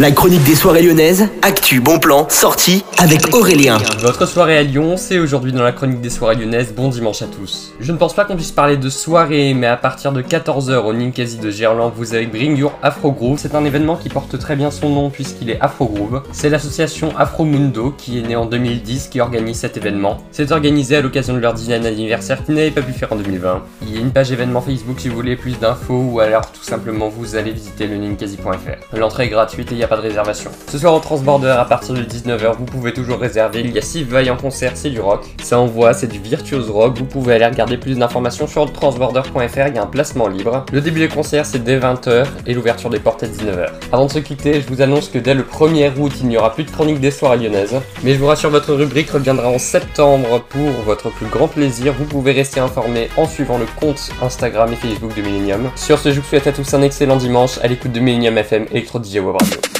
La chronique des soirées lyonnaises, actu, bon plan, sortie avec Aurélien. Votre soirée à Lyon, c'est aujourd'hui dans la chronique des soirées lyonnaises. Bon dimanche à tous. Je ne pense pas qu'on puisse parler de soirée, mais à partir de 14h au Ninkasi de Gerland, vous avez Bring Your Afro Groove. C'est un événement qui porte très bien son nom puisqu'il est Afro Groove. C'est l'association Afro Mundo qui est née en 2010 qui organise cet événement. C'est organisé à l'occasion de leur dixième anniversaire qu'ils n'avaient pas pu faire en 2020. Il y a une page événement Facebook si vous voulez plus d'infos ou alors tout simplement vous allez visiter le ninkasi.fr. L'entrée est gratuite et il n'y a pas de réservation. Ce soir au Transborder à partir de 19h, vous pouvez toujours réserver. Il y a 6 veilles en concert, c'est du rock. Ça envoie, c'est du virtuose rock. Vous pouvez aller regarder plus d'informations sur transborder.fr, il y a un placement libre. Le début des concerts c'est dès 20h et l'ouverture des portes est 19h. Avant de se quitter, je vous annonce que dès le 1er août, il n'y aura plus de chronique des soirées lyonnaises. Mais je vous rassure, votre rubrique reviendra en septembre pour votre plus grand plaisir. Vous pouvez rester informé en suivant le compte Instagram et Facebook de Millennium. Sur ce, je vous souhaite à tous un excellent dimanche à l'écoute de Millennium FM Electro DJ Web.